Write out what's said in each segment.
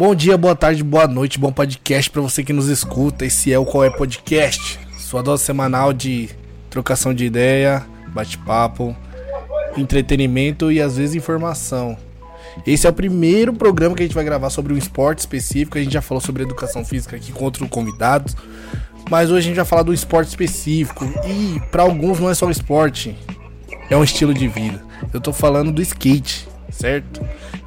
Bom dia, boa tarde, boa noite, bom podcast para você que nos escuta. Esse é o Qual é Podcast, sua dose semanal de trocação de ideia, bate-papo, entretenimento e às vezes informação. Esse é o primeiro programa que a gente vai gravar sobre um esporte específico. A gente já falou sobre educação física aqui com outros convidados, mas hoje a gente vai falar do esporte específico e para alguns não é só esporte, é um estilo de vida. Eu tô falando do skate, certo?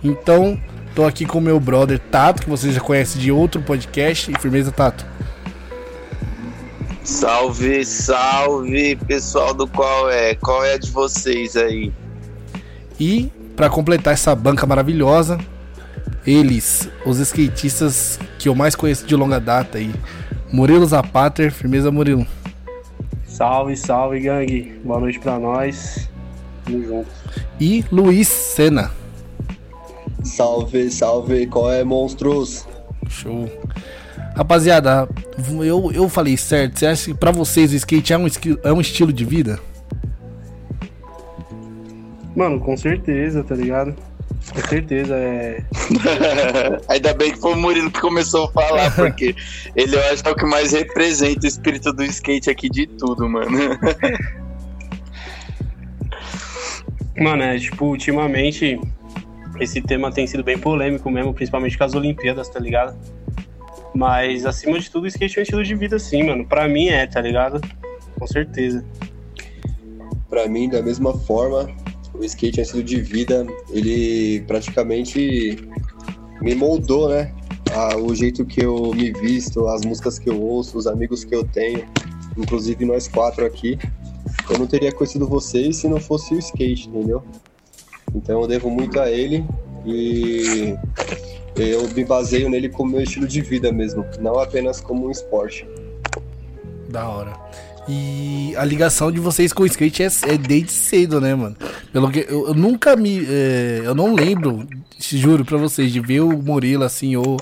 Então, Tô aqui com meu brother Tato, que você já conhece de outro podcast. E firmeza, Tato. Salve, salve, pessoal do Qual é? Qual é a de vocês aí? E para completar essa banca maravilhosa, eles, os skatistas que eu mais conheço de longa data aí. Murilo Zapater, firmeza Murilo. Salve, salve, gangue. Boa noite para nós. Tamo junto. E Luiz Sena. Salve, salve, qual é, monstros? Show. Rapaziada, eu, eu falei certo. Você acha que pra vocês o skate é um, é um estilo de vida? Mano, com certeza, tá ligado? Com certeza, é. Ainda bem que foi o Murilo que começou a falar, porque ele eu acho que é o que mais representa o espírito do skate aqui de tudo, mano. Mano, é tipo, ultimamente esse tema tem sido bem polêmico mesmo, principalmente com as Olimpíadas, tá ligado? Mas acima de tudo, skate é um estilo de vida, sim, mano. Pra mim é, tá ligado? Com certeza. Pra mim, da mesma forma, o skate é um estilo de vida. Ele praticamente me moldou, né? O jeito que eu me visto, as músicas que eu ouço, os amigos que eu tenho, inclusive nós quatro aqui. Eu não teria conhecido vocês se não fosse o skate, entendeu? Então eu devo muito a ele e eu me baseio nele como meu estilo de vida mesmo, não apenas como um esporte. Da hora. E a ligação de vocês com o skate é, é desde cedo, né, mano? Pelo que eu, eu nunca me. É, eu não lembro, juro pra vocês, de ver o Murilo assim, ou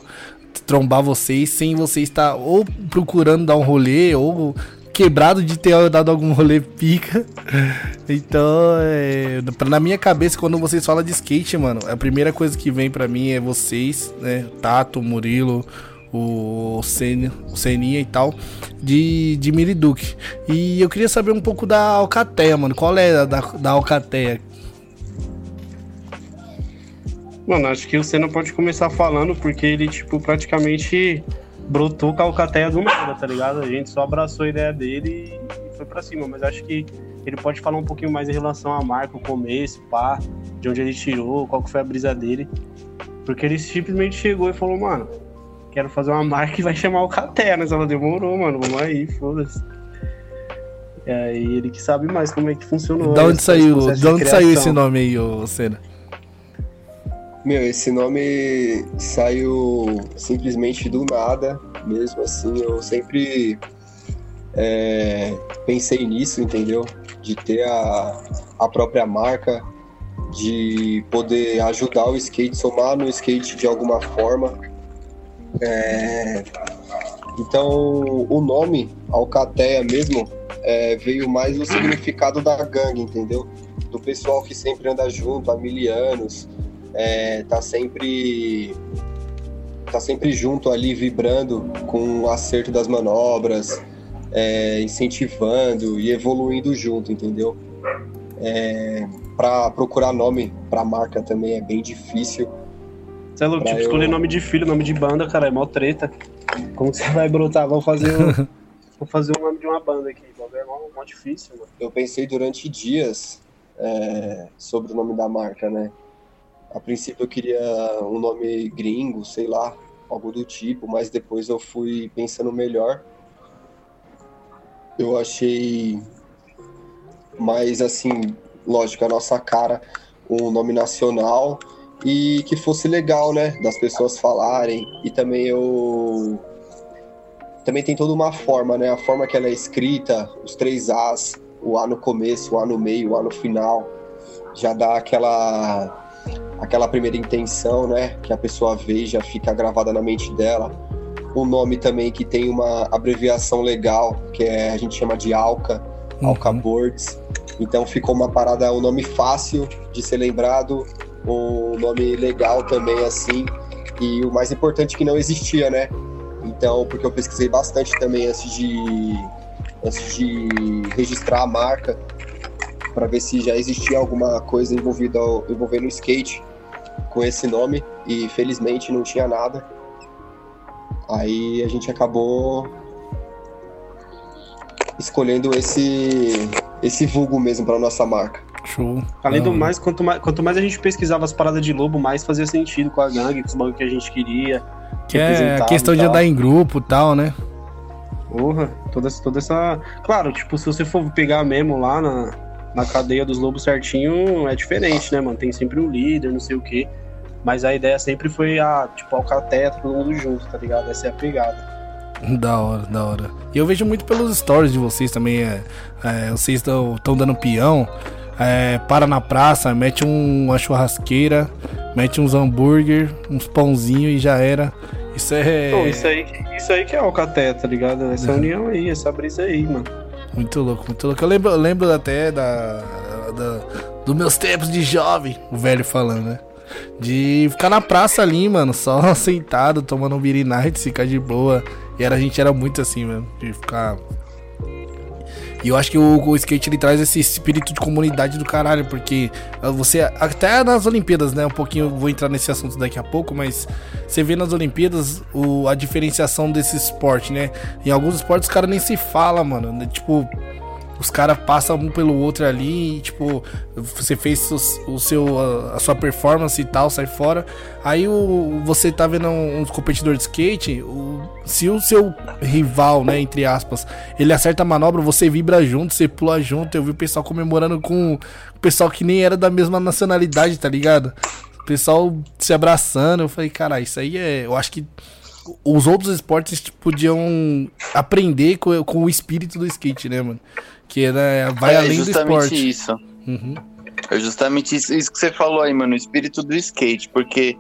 trombar vocês sem vocês estar ou procurando dar um rolê, ou quebrado de ter dado algum rolê pica. Então, é, na minha cabeça, quando vocês falam de skate, mano, a primeira coisa que vem para mim é vocês, né? Tato, Murilo, o Sen, o Seninha e tal, de, de Miriduque. E eu queria saber um pouco da Alcateia, mano. Qual é a da, da Alcateia? Mano, acho que o Senna pode começar falando, porque ele, tipo, praticamente brotou com a Alcateia do nada, tá ligado? A gente só abraçou a ideia dele e foi pra cima, mas acho que ele pode falar um pouquinho mais em relação à marca, o começo, pá, de onde ele tirou, qual que foi a brisa dele. Porque ele simplesmente chegou e falou, mano, quero fazer uma marca e vai chamar Alcateia, né? Ela demorou, mano, vamos aí, foda-se. E aí ele que sabe mais como é que funcionou. Da onde saiu, de onde saiu esse nome aí, ô Senna? Meu, esse nome saiu simplesmente do nada, mesmo assim. Eu sempre é, pensei nisso, entendeu? De ter a, a própria marca, de poder ajudar o skate, somar no skate de alguma forma. É, então, o nome Alcateia mesmo é, veio mais do significado da gangue, entendeu? Do pessoal que sempre anda junto há mil anos é, tá sempre tá sempre junto ali vibrando com o acerto das manobras, é, incentivando e evoluindo junto, entendeu? É, para procurar nome para marca também é bem difícil. Você é louco, tipo, eu... escolher nome de filho, nome de banda, cara, é mó treta. Como você vai brotar? Vamos fazer um, vou fazer o nome de uma banda aqui. É mó, mó difícil, mano. Eu pensei durante dias é, sobre o nome da marca, né? A princípio eu queria um nome gringo, sei lá, algo do tipo, mas depois eu fui pensando melhor. Eu achei mais assim, lógico, a nossa cara, um nome nacional e que fosse legal, né, das pessoas falarem. E também eu também tem toda uma forma, né? A forma que ela é escrita, os três As, o A no começo, o A no meio, o A no final, já dá aquela aquela primeira intenção, né, que a pessoa vê já fica gravada na mente dela. O nome também que tem uma abreviação legal, que é, a gente chama de ALCA, uhum. ALCA Boards. Então ficou uma parada, um nome fácil de ser lembrado, um nome legal também assim. E o mais importante que não existia, né? Então, porque eu pesquisei bastante também antes de antes de registrar a marca para ver se já existia alguma coisa envolvida envolvendo o skate com esse nome e felizmente não tinha nada. Aí a gente acabou escolhendo esse esse vulgo mesmo para nossa marca. Show. Além do mais quanto, mais, quanto mais a gente pesquisava as paradas de lobo, mais fazia sentido com a gangue, com os bagulho que a gente queria. Que é a questão de andar em grupo e tal, né? Porra, toda, toda essa. Claro, tipo, se você for pegar mesmo lá na, na cadeia dos lobos certinho, é diferente, né, mano? Tem sempre um líder, não sei o quê. Mas a ideia sempre foi, a, tipo, alcateia, todo mundo junto, tá ligado? Essa é a pegada. Da hora, da hora. E eu vejo muito pelos stories de vocês também. É, é, vocês estão dando peão. É, para na praça, mete um, uma churrasqueira, mete uns hambúrguer, uns pãozinhos e já era. Isso é. Pô, isso, aí, isso aí que é alcateia, tá ligado? Essa união aí, essa brisa aí, mano. Muito louco, muito louco. Eu lembro, eu lembro até da, da, dos meus tempos de jovem, o velho falando, né? De ficar na praça ali, mano, só sentado, tomando um beer night, ficar de boa. E era, a gente era muito assim, mano, de ficar e eu acho que o, o, skate ele traz esse espírito de comunidade do caralho, porque você até nas Olimpíadas, né, um pouquinho vou entrar nesse assunto daqui a pouco, mas você vê nas Olimpíadas o, a diferenciação desse esporte, né? Em alguns esportes os caras nem se fala, mano, né? tipo os caras passam um pelo outro ali e, tipo, você fez o, o, seu, a, a, sua performance e tal, sai fora. Aí o, você tá vendo um, um competidor de skate, o, se o seu rival, né, entre aspas, ele acerta a manobra, você vibra junto, você pula junto. Eu vi o pessoal comemorando com o pessoal que nem era da mesma nacionalidade, tá ligado? O pessoal se abraçando. Eu falei, cara, isso aí é. Eu acho que os outros esportes podiam aprender com, com o espírito do skate, né, mano? Que né, vai é, além do esporte. Isso. Uhum. É justamente isso, isso que você falou aí, mano, o espírito do skate, porque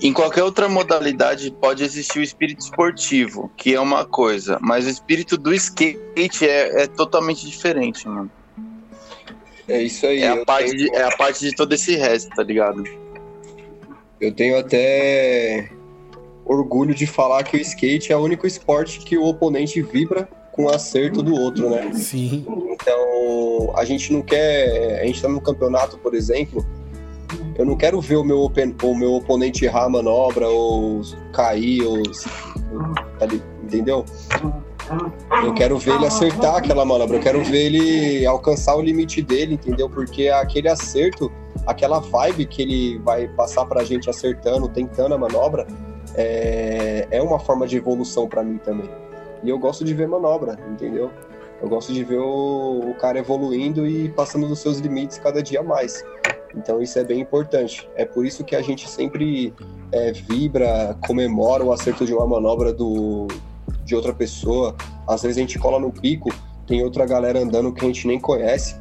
em qualquer outra modalidade pode existir o espírito esportivo, que é uma coisa, mas o espírito do skate é, é totalmente diferente, mano. É isso aí. É a, parte tenho... de, é a parte de todo esse resto, tá ligado? Eu tenho até orgulho de falar que o skate é o único esporte que o oponente vibra com o acerto do outro, né? Sim. Então, a gente não quer. A gente tá no campeonato, por exemplo. Eu não quero ver o meu, o meu oponente errar a manobra ou cair, ou. Entendeu? Eu quero ver ele acertar aquela manobra, eu quero ver ele alcançar o limite dele, entendeu? Porque aquele acerto, aquela vibe que ele vai passar pra gente acertando, tentando a manobra, é, é uma forma de evolução para mim também. E eu gosto de ver manobra, entendeu? Eu gosto de ver o, o cara evoluindo e passando dos seus limites cada dia mais. Então isso é bem importante. É por isso que a gente sempre é, vibra, comemora o acerto de uma manobra do, de outra pessoa. Às vezes a gente cola no pico, tem outra galera andando que a gente nem conhece.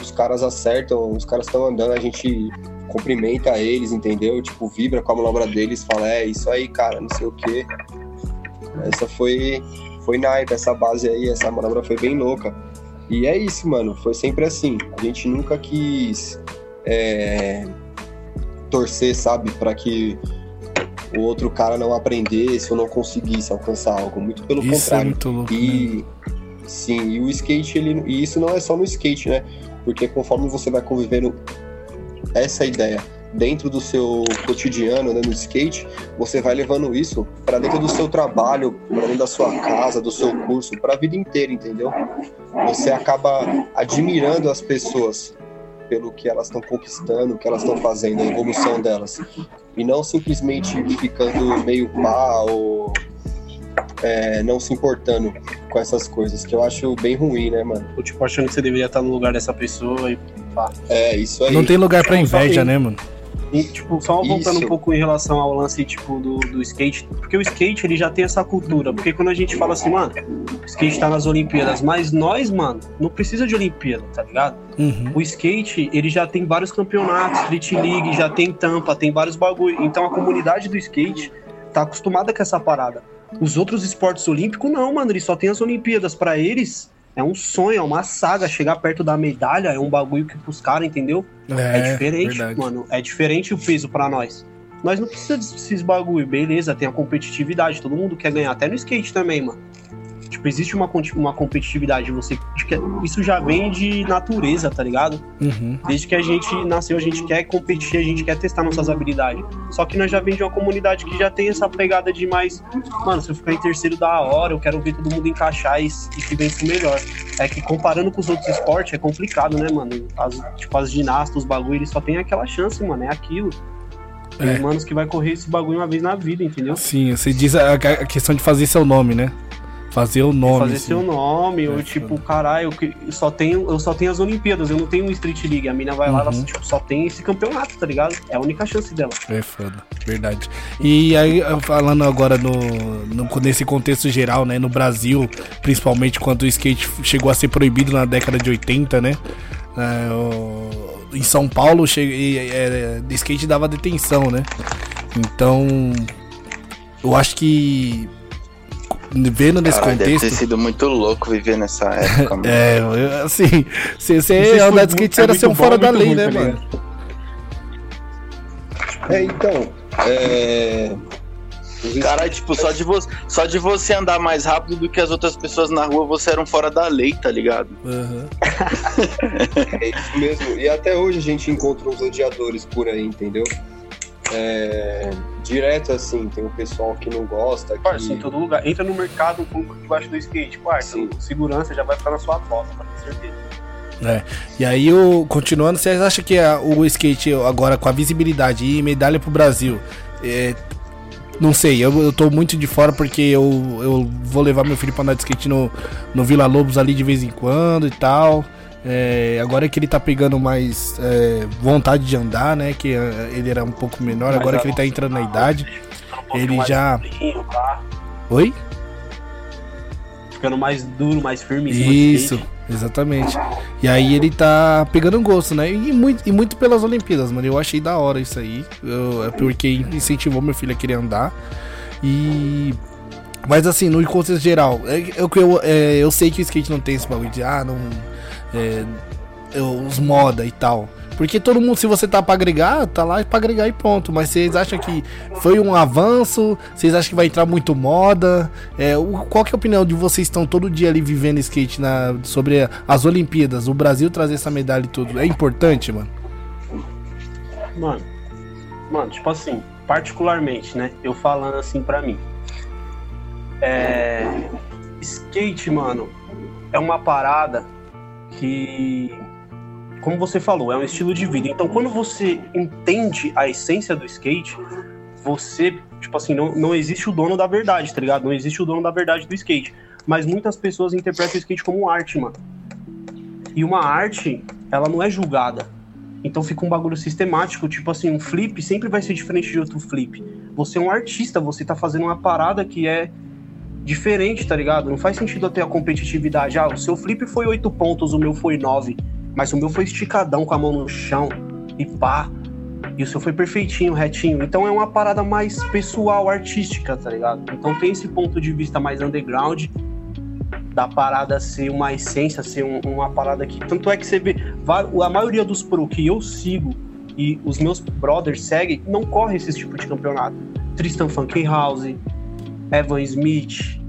Os caras acertam, os caras estão andando, a gente cumprimenta eles, entendeu? Tipo, vibra com a manobra deles, fala, é isso aí, cara, não sei o quê. Essa foi foi naipe essa base aí, essa manobra foi bem louca. E é isso, mano, foi sempre assim. A gente nunca quis é, torcer, sabe, para que o outro cara não aprendesse ou não conseguisse alcançar algo. Muito pelo isso é contrário. É muito louco, e sim, e o skate, ele, e isso não é só no skate, né? Porque conforme você vai convivendo essa ideia dentro do seu cotidiano, né, no skate, você vai levando isso para dentro do seu trabalho, para dentro da sua casa, do seu curso, para a vida inteira, entendeu? Você acaba admirando as pessoas pelo que elas estão conquistando, o que elas estão fazendo, a evolução delas. E não simplesmente ficando meio pá ou é, não se importando com essas coisas, que eu acho bem ruim, né, mano? Ou tipo, achando que você deveria estar no lugar dessa pessoa e pá. É, isso aí. Não tem lugar pra inveja, né, mano? E, tipo, só voltando Isso. um pouco em relação ao lance, tipo, do, do skate, porque o skate, ele já tem essa cultura, porque quando a gente fala assim, mano, o skate tá nas Olimpíadas, mas nós, mano, não precisa de Olimpíada, tá ligado? Uhum. O skate, ele já tem vários campeonatos, Street League, já tem tampa, tem vários bagulho, então a comunidade do skate tá acostumada com essa parada. Os outros esportes olímpicos, não, mano, eles só tem as Olimpíadas, para eles é um sonho, é uma saga. Chegar perto da medalha é um bagulho que pros caras, entendeu? É, é diferente, verdade. mano. É diferente o peso para nós. Nós não precisamos desses bagulho, beleza, tem a competitividade, todo mundo quer ganhar, até no skate também, mano. Tipo, existe uma, uma competitividade, você. Isso já vem de natureza, tá ligado? Uhum. Desde que a gente nasceu, a gente quer competir, a gente quer testar nossas habilidades. Só que nós já vem de uma comunidade que já tem essa pegada de mais. Mano, se eu ficar em terceiro da hora, eu quero ver todo mundo encaixar e, e se vencer melhor. É que comparando com os outros esportes é complicado, né, mano? As, tipo, as ginastas, os bagulho, eles só tem aquela chance, mano. É aquilo. Tem É. manos que vai correr esse bagulho uma vez na vida, entendeu? Sim, você diz a, a questão de fazer seu nome, né? Fazer o nome. fazer assim. seu nome, É, ou tipo, caralho, eu só tenho, eu só tenho as Olimpíadas, eu não tenho um Street League. A mina vai lá, ela Uhum. tipo, só tem esse campeonato, tá ligado? É a única chance dela. É foda, verdade. E aí, falando agora no, no- nesse contexto geral, né? No Brasil, principalmente quando o skate chegou a ser proibido na década de 80, né? É, o- em São Paulo, cheguei, é, skate dava detenção, né? Então, eu acho que vendo nesse Cara, deve ter contexto. sido muito louco viver nessa época, mano. É, assim, você se andar foi de skate era é ser um fora bom, da lei, né, mano? É, então. É... Caralho, tipo, só de, você, só de você andar mais rápido do que as outras pessoas na rua, você era um fora da lei, tá ligado? Aham. É isso mesmo. E até hoje a gente encontra uns odiadores por aí, entendeu? É, Direto assim, tem um pessoal que não gosta. Que... Parça, em todo lugar. Entra no mercado com debaixo do skate, parça. Sim. Segurança já vai ficar na sua costa, pra ter certeza. E aí, o, continuando, vocês acham que a- o skate agora com a visibilidade e medalha pro Brasil, é, não sei, eu, eu tô muito de fora porque eu, eu vou levar meu filho pra andar de skate no, no Vila Lobos ali de vez em quando e tal. É, agora que ele tá pegando mais é, vontade de andar, né? Que é, ele era um pouco menor, agora que ele tá entrando na idade. Um Ele já- pá. Oi? Ficando mais duro, mais firme. Isso, exatamente. E aí ele tá pegando gosto, né? E muito, e muito pelas Olimpíadas, mano. Eu achei da hora isso aí. Eu, é porque incentivou meu filho a querer andar. E. Mas assim, no contexto geral, é, é eu, é, eu sei que o skate não tem esse bagulho de ah, não. É, eu- os moda e tal. Porque todo mundo, se você tá pra agregar, tá lá pra agregar e pronto. Mas vocês acham que foi um avanço? Vocês acham que vai entrar muito moda? É, o- qual que é a opinião de vocês estão todo dia ali vivendo skate na, sobre as Olimpíadas? O Brasil trazer essa medalha e tudo. É importante, mano? Mano, mano, tipo assim, particularmente, né? Eu falando assim pra mim. É. Skate, mano, é uma parada que. Como você falou, é um estilo de vida. Então, quando você entende a essência do skate, você, tipo assim, não, não existe o dono da verdade, tá ligado? Não existe o dono da verdade do skate. Mas muitas pessoas interpretam o skate como arte, mano. E uma arte, ela não é julgada. Então fica um bagulho sistemático, tipo assim, um flip sempre vai ser diferente de outro flip. Você é um artista, você tá fazendo uma parada que é diferente, tá ligado? Não faz sentido até a competitividade. Ah, o seu flip foi oito pontos, o meu foi nove, Mas o meu foi esticadão com a mão no chão e pá. E o seu foi perfeitinho, retinho. Então é uma parada mais pessoal, artística, tá ligado? Então tem esse ponto de vista mais underground da parada ser uma essência, ser um- uma parada que. Tanto é que você vê. A maioria dos pro que eu sigo e os meus brothers seguem, não corre esse tipo de campeonato. Tristan Funkenhouse, Evan Smith.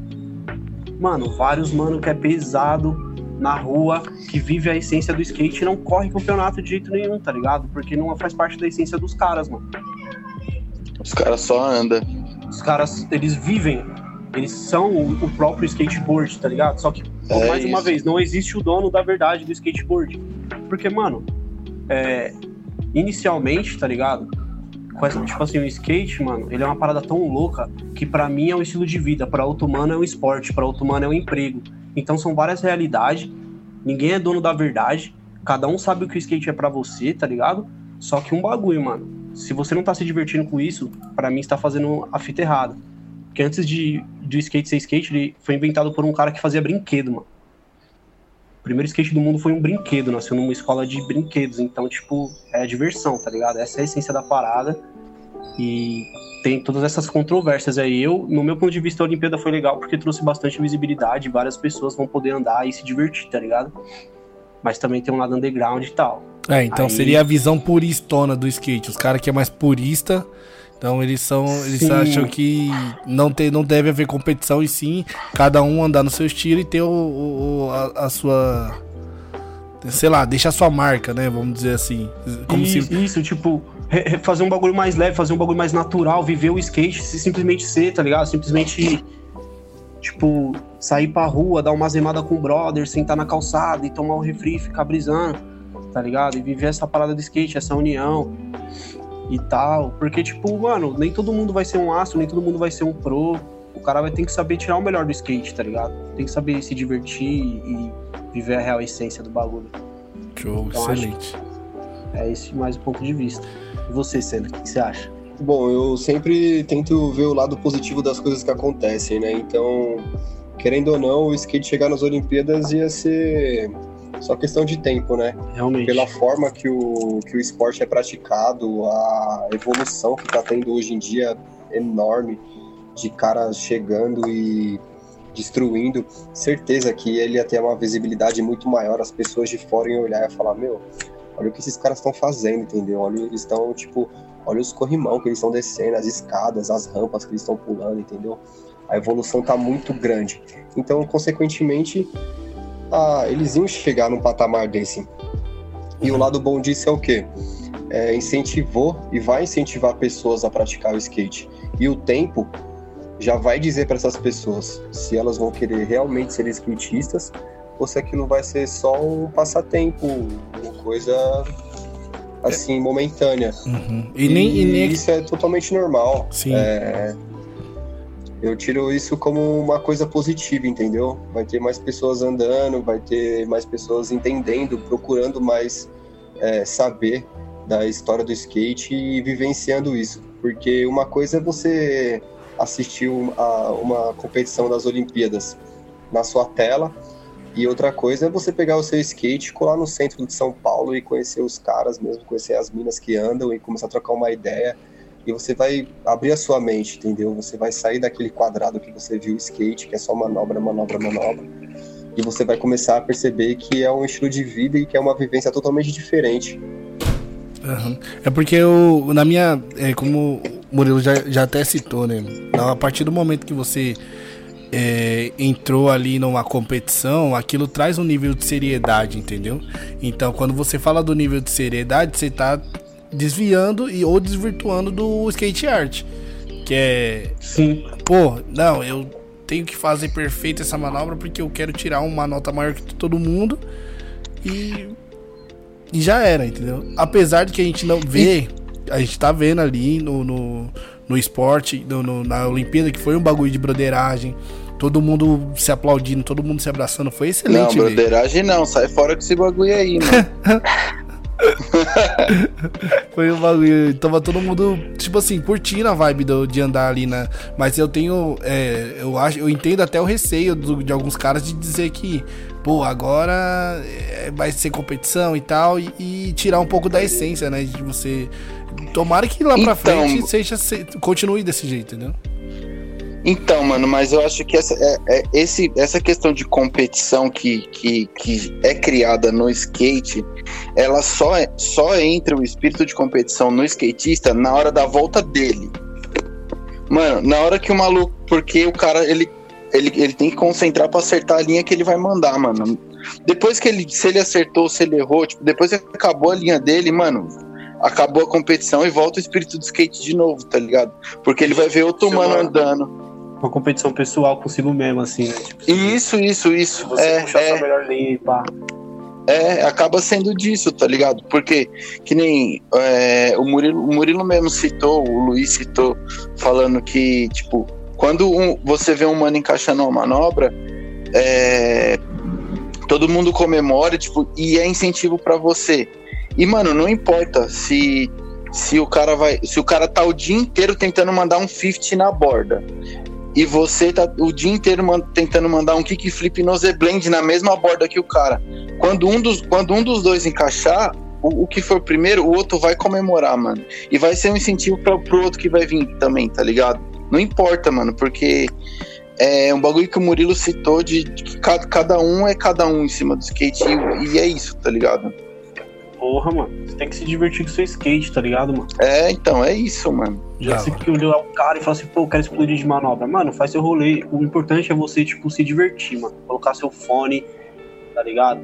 Mano, vários mano que é pesado na rua, que vive a essência do skate e não corre campeonato de jeito nenhum, tá ligado? Porque não faz parte da essência dos caras, mano. Os caras só andam. Os caras, eles vivem, eles são o, o próprio skateboard, tá ligado? Só que, É mais uma isso. vez, não existe o dono da verdade do skateboard. Porque, mano, é, inicialmente, tá ligado? Tipo assim, o skate, mano, ele é uma parada tão louca que pra mim é um estilo de vida, pra outro mano é um esporte, pra outro mano é um emprego. Então são várias realidades, ninguém é dono da verdade, cada um sabe o que o skate é pra você, tá ligado? Só que um bagulho, mano, se você não tá se divertindo com isso, pra mim você tá fazendo a fita errada. Porque antes de do skate ser skate, ele foi inventado por um cara que fazia brinquedo, mano. O primeiro skate do mundo foi um brinquedo, nasceu numa escola de brinquedos. Então, tipo, é diversão, tá ligado? Essa é a essência da parada. E tem todas essas controvérsias aí. Eu, no meu ponto de vista, a Olimpíada foi legal porque trouxe bastante visibilidade. Várias pessoas vão poder andar e se divertir, tá ligado? Mas também tem um lado underground e tal. É, então Aí- seria a visão puristona do skate. Os caras que é mais purista Então eles são. Eles Sim. acham que não, tem, não deve haver competição e sim cada um andar no seu estilo e ter o, o- a, a sua. Sei lá, deixa a sua marca, né? Vamos dizer assim. Como isso, se. isso, tipo, fazer um bagulho mais leve, fazer um bagulho mais natural, viver o skate, se simplesmente ser, tá ligado? Simplesmente, tipo, sair pra rua, dar uma zemada com o brother, sentar na calçada e tomar um refri, ficar brisando, tá ligado? E viver essa parada do skate, essa união e tal. Porque, tipo, mano, nem todo mundo vai ser um astro, nem todo mundo vai ser um pro. O cara vai ter que saber tirar o melhor do skate, tá ligado? Tem que saber se divertir e viver a real essência do bagulho. Show, Então, excelente. É esse mais um ponto de vista. E você, Senna, o que você acha? Bom, eu sempre tento ver o lado positivo das coisas que acontecem, né? Então, querendo ou não, o skate chegar nas Olimpíadas ia ser só questão de tempo, né? Realmente. Pela forma que o, que o esporte é praticado, a evolução que tá tendo hoje em dia enorme, de caras chegando e destruindo, certeza que ele ia ter uma visibilidade muito maior, as pessoas de fora iam olhar e falar, meu, olha o que esses caras estão fazendo, entendeu? Olha, eles estão, tipo, olha os corrimão que eles estão descendo, as escadas, as rampas que eles estão pulando, entendeu? A evolução tá muito grande. Então, consequentemente, ah, eles iam chegar num patamar desse. E o lado bom disso é o quê? É, incentivou e vai incentivar pessoas a praticar o skate. E o tempo já vai dizer para essas pessoas se elas vão querer realmente ser skatistas ou se aquilo vai ser só um passatempo, uma coisa assim momentânea. Uhum. E, nem, e nem- isso é totalmente normal. Sim. É, eu tiro isso como uma coisa positiva, entendeu? Vai ter mais pessoas andando, vai ter mais pessoas entendendo, procurando mais é, saber da história do skate e vivenciando isso. Porque uma coisa é você assistir a uma competição das Olimpíadas na sua tela e outra coisa é você pegar o seu skate, colar no centro de São Paulo e conhecer os caras mesmo, conhecer as minas que andam e começar a trocar uma ideia. E você vai abrir a sua mente, entendeu? Você vai sair daquele quadrado que você viu skate, que é só manobra, manobra, manobra. E você vai começar a perceber que é um estilo de vida e que é uma vivência totalmente diferente. Aham. É porque eu, na minha. É, como o Murilo já, já até citou, né? A partir do momento que você é, entrou ali numa competição, aquilo traz um nível de seriedade, entendeu? Então, quando você fala do nível de seriedade, você tá desviando e ou desvirtuando do skate art. Que é Sim. pô, não, eu tenho que fazer perfeito essa manobra porque eu quero tirar uma nota maior que todo mundo e, e já era, entendeu? Apesar de que a gente não vê, a gente tá vendo ali no, no, no esporte, no, no- na Olimpíada, que foi um bagulho de broderagem, todo mundo se aplaudindo, todo mundo se abraçando, foi Não, excelente ver. broderagem não, sai fora com esse bagulho aí, mano. Foi um bagulho. Tava todo mundo, tipo assim, curtindo a vibe do- de andar ali na. Mas eu tenho. é, eu acho, eu entendo até o receio do- de alguns caras de dizer que, pô, agora é, vai ser competição e tal, e, e tirar um pouco da essência, né? De você. Tomara que lá pra Então- frente seja, se- continue desse jeito, entendeu? Então, mano, mas eu acho que essa, é, é- esse, essa questão de competição que, que, que é criada no skate, ela só, é- só entra o espírito de competição no skatista na hora da volta dele. Mano, na hora que o maluco. Porque o cara, ele, ele, ele tem que concentrar pra acertar a linha que ele vai mandar, mano. Depois que ele. Se ele acertou, se ele errou, tipo, depois que acabou a linha dele, mano. Acabou a competição e volta o espírito do skate de novo, tá ligado? Porque ele vai ver outro mano. andando. Uma competição pessoal consigo mesmo, assim, né? Tipo, Isso, isso, isso. Você É, puxar sua é, melhor linha e pá. é, acaba sendo disso, tá ligado? Porque, que nem é, o, Murilo, o Murilo mesmo citou, o Luiz citou, falando que, tipo, quando um- você vê um mano encaixando uma manobra, é, todo mundo comemora, tipo, e é incentivo pra você. E, mano, não importa se. Se o cara vai. Se o cara tá o dia inteiro tentando mandar um 50 na borda. E você tá o dia inteiro man- tentando mandar um kickflip no Z-Blend na mesma borda que o cara. Quando um dos, quando um dos dois encaixar, o, o que for primeiro, o outro vai comemorar, mano. E vai ser um incentivo pra, pro outro que vai vir também, tá ligado? Não importa, mano, porque é um bagulho que o Murilo citou de, de que cada, cada um é cada um em cima do skate e, e é isso, tá ligado? Porra, mano. Você tem que se divertir com seu skate, tá ligado, mano? É, então, é isso, mano. Já se que olhou o cara e fala assim, pô, eu quero explodir de manobra. Mano, faz seu rolê. O importante é você, tipo, se divertir, mano. Colocar seu fone, tá ligado?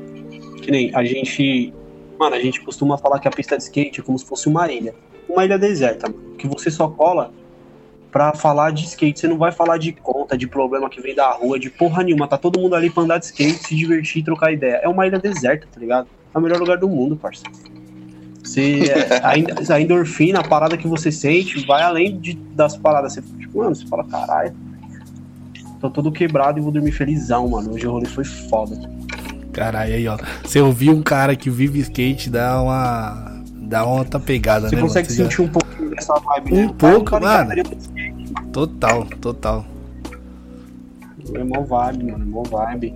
Que nem a gente. Mano, a gente costuma falar que a pista de skate é como se fosse uma ilha. Uma ilha deserta, mano. Que você só cola pra falar de skate. Você não vai falar de conta, de problema que vem da rua, de porra nenhuma. Tá todo mundo ali pra andar de skate, se divertir, trocar ideia. É uma ilha deserta, tá ligado? É o melhor lugar do mundo, parceiro. Você, a, a endorfina, a parada que você sente, vai além de, das paradas. Você, tipo, mano, você fala, caralho. Tô todo quebrado e vou dormir felizão, mano. Hoje o rolê foi foda. Caralho, aí, ó. Você ouvir um cara que vive skate dá uma. dá uma outra pegada, Você né? consegue? Você sentir um pouquinho dessa vibe, Um né? O cara pouco, mano. Total, total. É mó vibe, mano. Mó vibe.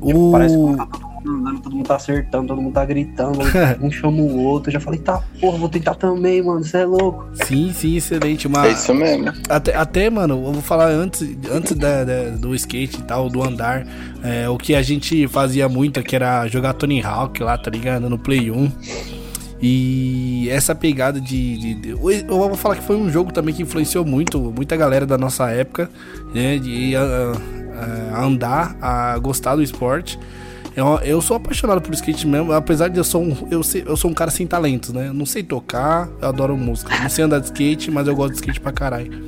O... Parece que tá todo mundo andando, todo mundo tá acertando, todo mundo tá gritando, um chama o outro. Eu já falei, tá, porra, vou tentar também, mano. Você é louco. Sim, sim, excelente. É Mas isso mesmo. até, até, mano, eu vou falar antes, antes da- da- do skate e tal, do andar. é, o que a gente fazia muito, que era jogar Tony Hawk lá, tá ligado? No Play 1. E essa pegada de, de- de- Eu vou falar que foi um jogo também que influenciou muito, muita galera da nossa época, né? De a- a andar, a gostar do esporte. Eu, eu sou apaixonado por skate mesmo, apesar de eu sou um, eu, eu sou um cara sem talentos, né? Eu não sei tocar, eu adoro música. Não sei andar de skate, mas eu gosto de skate pra caralho.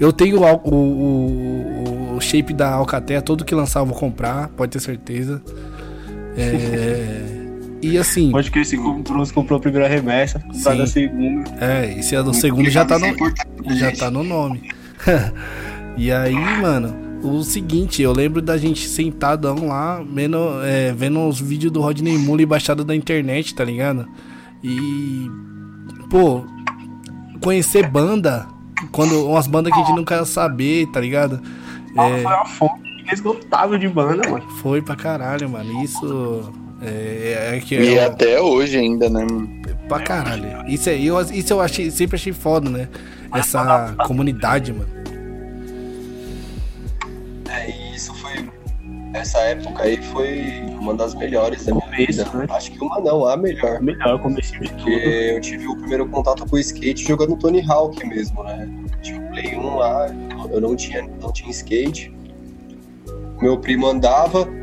Eu tenho o, o, o- shape da Alcatel, todo que lançar eu vou comprar, pode ter certeza. É, e assim, Pode que esse comprou, você comprou a primeira remessa, vai Sim. da segunda. é, esse é do segundo já tá no, já tá no nome. e aí, mano, o seguinte, eu lembro da gente sentadão lá, vendo, é, vendo os vídeos do Rodney Mullen baixado da internet, tá ligado? E, pô, conhecer banda, quando umas bandas que a gente não quer saber, tá ligado? Ah, É, Foi uma fonte inesgotável de banda, mano. foi pra caralho, mano. Isso é, é que E é, até hoje ainda, né? pra caralho. Isso, aí eu, isso eu achei, sempre achei foda, né? Essa comunidade, mano. É, e isso foi. Essa época aí foi uma das melhores da minha Começo, vida. né? Acho que uma não, a melhor. Melhor, comecinho de Porque tudo. eu tive o primeiro contato com o skate jogando Tony Hawk mesmo, né? Tinha o Play 1 lá, eu não tinha, não tinha skate. Meu primo andava, eu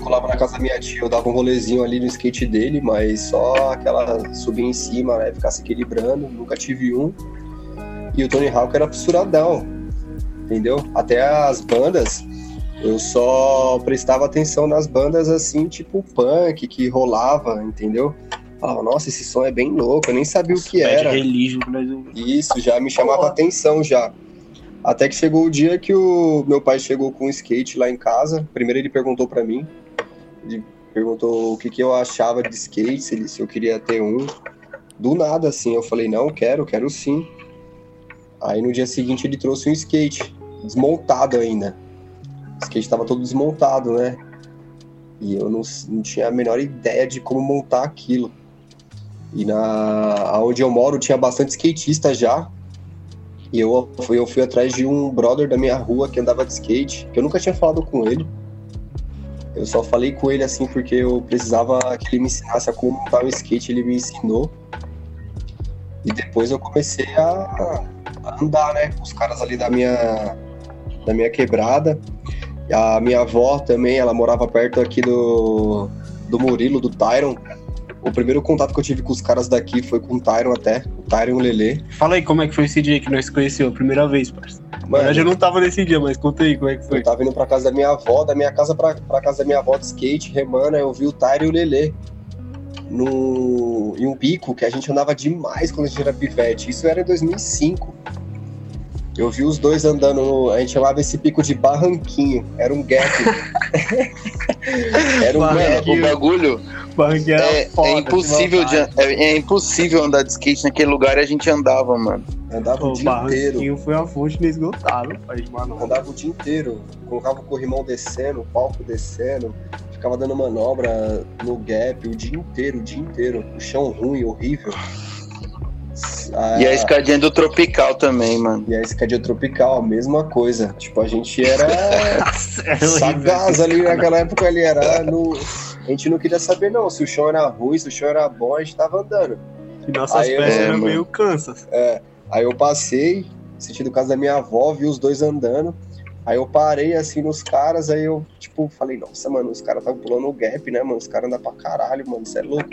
colava na casa da minha tia, eu dava um rolezinho ali no skate dele, mas só aquela subir em cima, né? Ficar se equilibrando, nunca tive um. E o Tony Hawk era fissuradão, entendeu? Até as bandas, eu só prestava atenção nas bandas assim, tipo punk, que rolava, entendeu? Falava, nossa, esse som é bem louco, eu nem sabia o que era. Brasil. Isso, já me chamava atenção já. Até que chegou o dia que o meu pai chegou com um skate lá em casa. Primeiro ele perguntou pra mim, ele perguntou o que, que eu achava de skate, se, se eu queria ter um. Do nada, assim, eu falei, não, quero, quero sim. Aí no dia seguinte ele trouxe um skate, desmontado ainda. O skate tava todo desmontado, né? E eu não, não tinha a menor ideia de como montar aquilo. E na onde eu moro tinha bastante skatista já. E eu eu fui atrás de um brother da minha rua que andava de skate, que eu nunca tinha falado com ele. Eu só falei com ele assim porque eu precisava que ele me ensinasse a como montar um skate, ele me ensinou. E depois eu comecei a, a andar, né, com os caras ali da minha da minha quebrada. E a minha avó também, ela morava perto aqui do do Murilo, do Tyron. O primeiro contato que eu tive com os caras daqui foi com o Tyron até, Tyron e o Lelê. Fala aí como é que foi esse dia que nós se conheceu, a primeira vez, parceiro. Na Mano, verdade, eu não tava nesse dia, mas conta aí como é que foi. Eu tava indo pra casa da minha avó, da minha casa pra, pra casa da minha avó de skate, remando, eu vi o Tyre e o Lelê. No, em um pico que a gente andava demais quando a gente era pivete. Isso era em 2005. Eu vi os dois andando, no- a gente chamava esse pico de barranquinho. Era um gap. era um Barranquinho. gap. Mano, o bagulho Barranquinha era é, foda, é impossível de, é, é impossível andar de skate naquele lugar e a gente andava, mano. Andava o O dia inteiro. Barranquinho foi a fonte inesgotável, manobra. Andava o dia inteiro. Colocava o corrimão descendo, o palco descendo. Ficava dando manobra no gap o dia inteiro, o dia inteiro. O chão ruim, horrível. Ah, E a escadinha do Tropical também, mano. e a escadinha tropical, a mesma coisa. Tipo, a gente era É sagaz ali naquela época, ali era no... A gente não queria saber não, se o chão era ruim, se o chão era bom, a gente tava andando. E nossas Aí peças É, eram mano. meio cansas. Aí eu passei, sentido casa da minha avó, vi os dois andando. Aí eu parei assim nos caras, aí eu, tipo, falei, nossa, mano, os caras estavam pulando o gap, né, mano? Os caras andam pra caralho, mano, isso é louco.